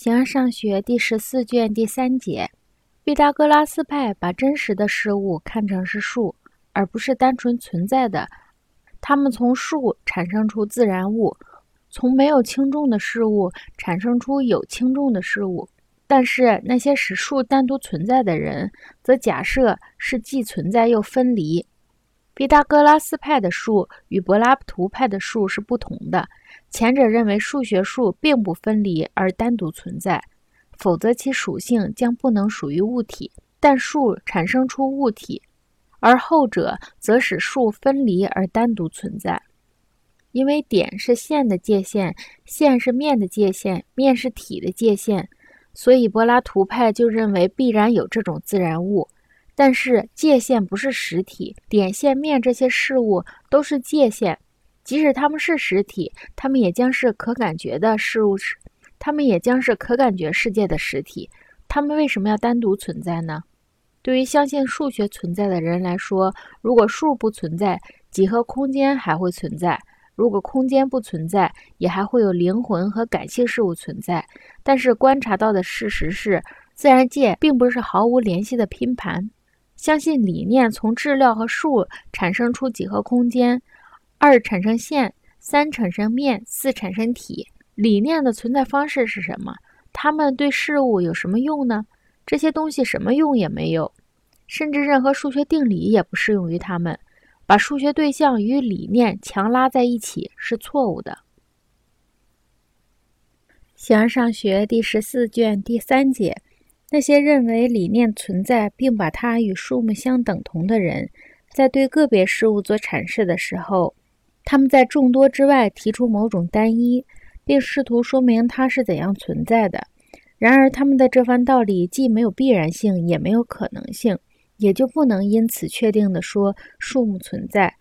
形而上学第十四卷第三节，毕达哥拉斯派把真实的事物看成是数，而不是单纯存在的。他们从数产生出自然物，从没有轻重的事物产生出有轻重的事物。但是那些使数单独存在的人，则假设是既存在又分离。毕达哥拉斯派的数与柏拉图派的数是不同的。前者认为数学数并不分离而单独存在，否则其属性将不能属于物体，但数产生出物体；而后者则使数分离而单独存在。因为点是线的界限，线是面的界限，面是体的界限，所以柏拉图派就认为必然有这种自然物。但是界限不是实体，点、线、面这些事物都是界限。即使它们是实体，它们也将是可感觉的事物，它们也将是可感觉世界的实体。它们为什么要单独存在呢？对于相信数学存在的人来说，如果数不存在，几何空间还会存在；如果空间不存在，也还会有灵魂和感性事物存在。但是观察到的事实是，自然界并不是毫无联系的拼盘。相信理念从质料和数产生出几何空间。二产生线，三产生面，四产生体。理念的存在方式是什么？它们对事物有什么用呢？这些东西什么用也没有，甚至任何数学定理也不适用于它们。把数学对象与理念强拉在一起是错误的。形而上学第十四卷第三节，那些认为理念存在并把它与数目相等同的人，在对个别事物做阐释的时候。他们在众多之外提出某种单一，并试图说明它是怎样存在的。然而，他们的这番道理既没有必然性，也没有可能性，也就不能因此确定地说数目存在。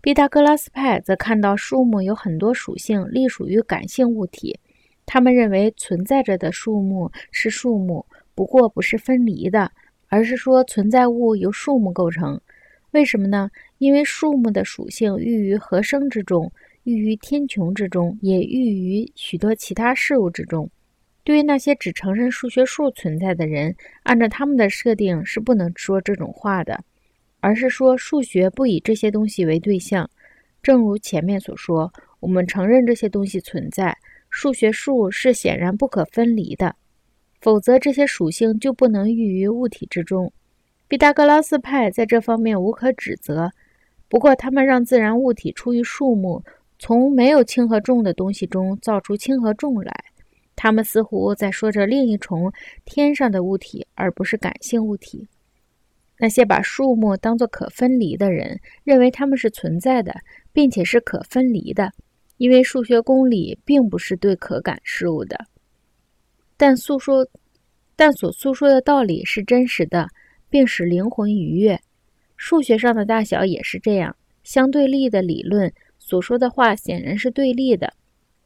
毕达哥拉斯派则看到数目有很多属性，隶属于感性物体。他们认为存在着的数目是数目，不过不是分离的，而是说存在物由数目构成。为什么呢？因为数目的属性寓于和声之中，寓于天穹之中，也寓于许多其他事物之中。对于那些只承认数学数存在的人，按照他们的设定是不能说这种话的，而是说数学不以这些东西为对象。正如前面所说，我们承认这些东西存在，数学数是显然不可分离的，否则这些属性就不能寓于物体之中。毕达哥拉斯派在这方面无可指责，不过他们让自然物体出于数目，从没有轻和重的东西中造出轻和重来。他们似乎在说着另一重天上的物体，而不是感性物体。那些把数目当作可分离的人，认为它们是存在的，并且是可分离的，因为数学公理并不是对可感事物的，但诉说，但所诉说的道理是真实的。并使灵魂愉悦。数学上的大小也是这样。相对立的理论所说的话显然是对立的。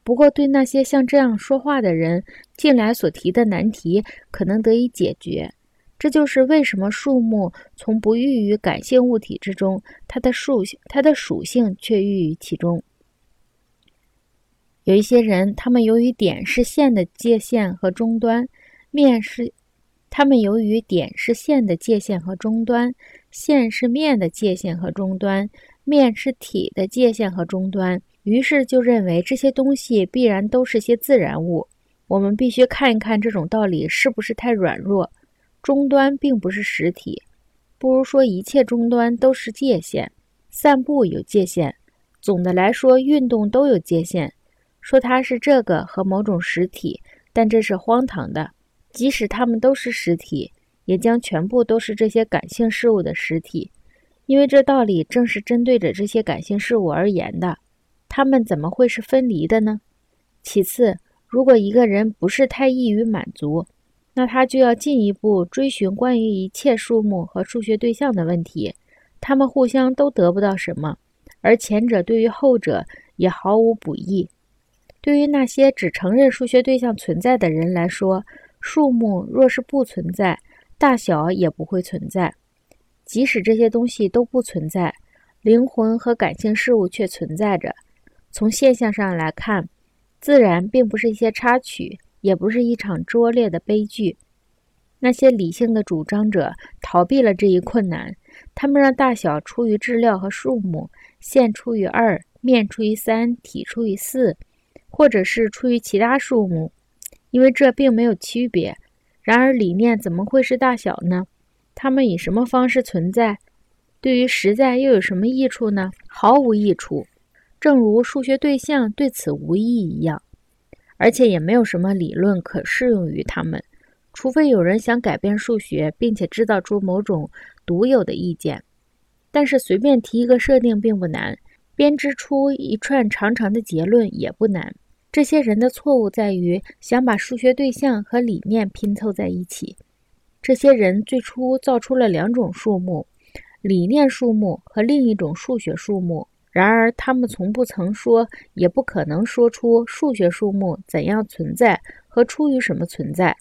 不过，对那些像这样说话的人，近来所提的难题可能得以解决。这就是为什么数目从不寓于感性物体之中，它的属性、它的属性却寓于其中。有一些人，他们由于点是线的界限和终端，面是。他们由于点是线的界限和终端，线是面的界限和终端，面是体的界限和终端，于是就认为这些东西必然都是些自然物。我们必须看一看这种道理是不是太软弱。终端并不是实体，不如说一切终端都是界限。散步有界限，总的来说，运动都有界限。说它是这个和某种实体，但这是荒唐的。即使它们都是实体，也将全部都是这些感性事物的实体，因为这道理正是针对着这些感性事物而言的。它们怎么会是分离的呢？其次，如果一个人不是太易于满足，那他就要进一步追寻关于一切数目和数学对象的问题。他们互相都得不到什么，而前者对于后者也毫无补益。对于那些只承认数学对象存在的人来说，数目若是不存在，大小也不会存在。即使这些东西都不存在，灵魂和感性事物却存在着。从现象上来看，自然并不是一些插曲，也不是一场拙劣的悲剧。那些理性的主张者逃避了这一困难，他们让大小出于质料和数目，线除以二，面除以三，体除以四，或者是出于其他数目，因为这并没有区别。然而，理念怎么会是大小呢？它们以什么方式存在？对于实在又有什么益处呢？毫无益处，正如数学对象对此无益一样，而且也没有什么理论可适用于它们，除非有人想改变数学，并且制造出某种独有的意见。但是随便提一个设定并不难，编织出一串长长的结论也不难。这些人的错误在于想把数学对象和理念拼凑在一起。这些人最初造出了两种数目：理念数目和另一种数学数目。然而，他们从不曾说，也不可能说出数学数目怎样存在和出于什么存在。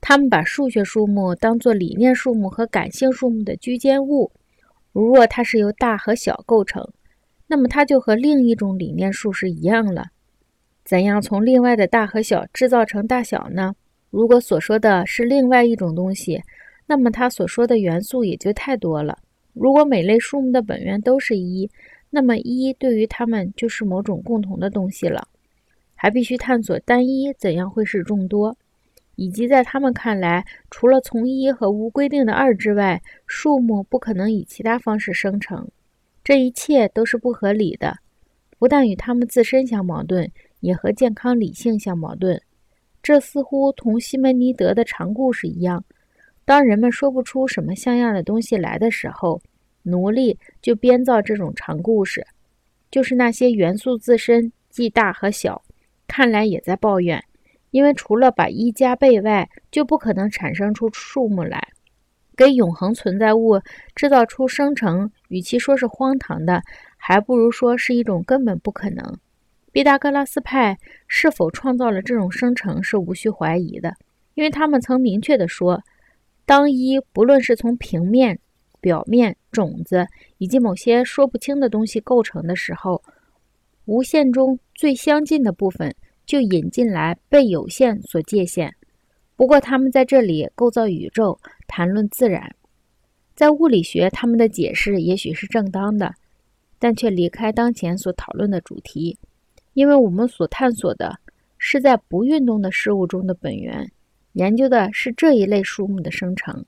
他们把数学数目当作理念数目和感性数目的居间物。如若它是由大和小构成，那么它就和另一种理念数是一样了。怎样从另外的大和小制造成大小呢？如果所说的是另外一种东西，那么它所说的元素也就太多了。如果每类数目的本源都是一，那么一对于它们就是某种共同的东西了。还必须探索单一怎样会是众多，以及在他们看来，除了从一和无规定的二之外，数目不可能以其他方式生成。这一切都是不合理的，不但与他们自身相矛盾。也和健康理性相矛盾，这似乎同西门尼德的长故事一样。当人们说不出什么像样的东西来的时候，奴隶就编造这种长故事，就是那些元素自身既大和小，看来也在抱怨，因为除了把一加倍外，就不可能产生出数目来。给永恒存在物制造出生成，与其说是荒唐的，还不如说是一种根本不可能。毕达哥拉斯派是否创造了这种生成是无需怀疑的，因为他们曾明确地说：当一不论是从平面、表面、种子以及某些说不清的东西构成的时候，无限中最相近的部分就引进来被有限所界限。不过，他们在这里构造宇宙，谈论自然，在物理学，他们的解释也许是正当的，但却离开当前所讨论的主题。因为我们所探索的是在不运动的事物中的本源，研究的是这一类树木的生成。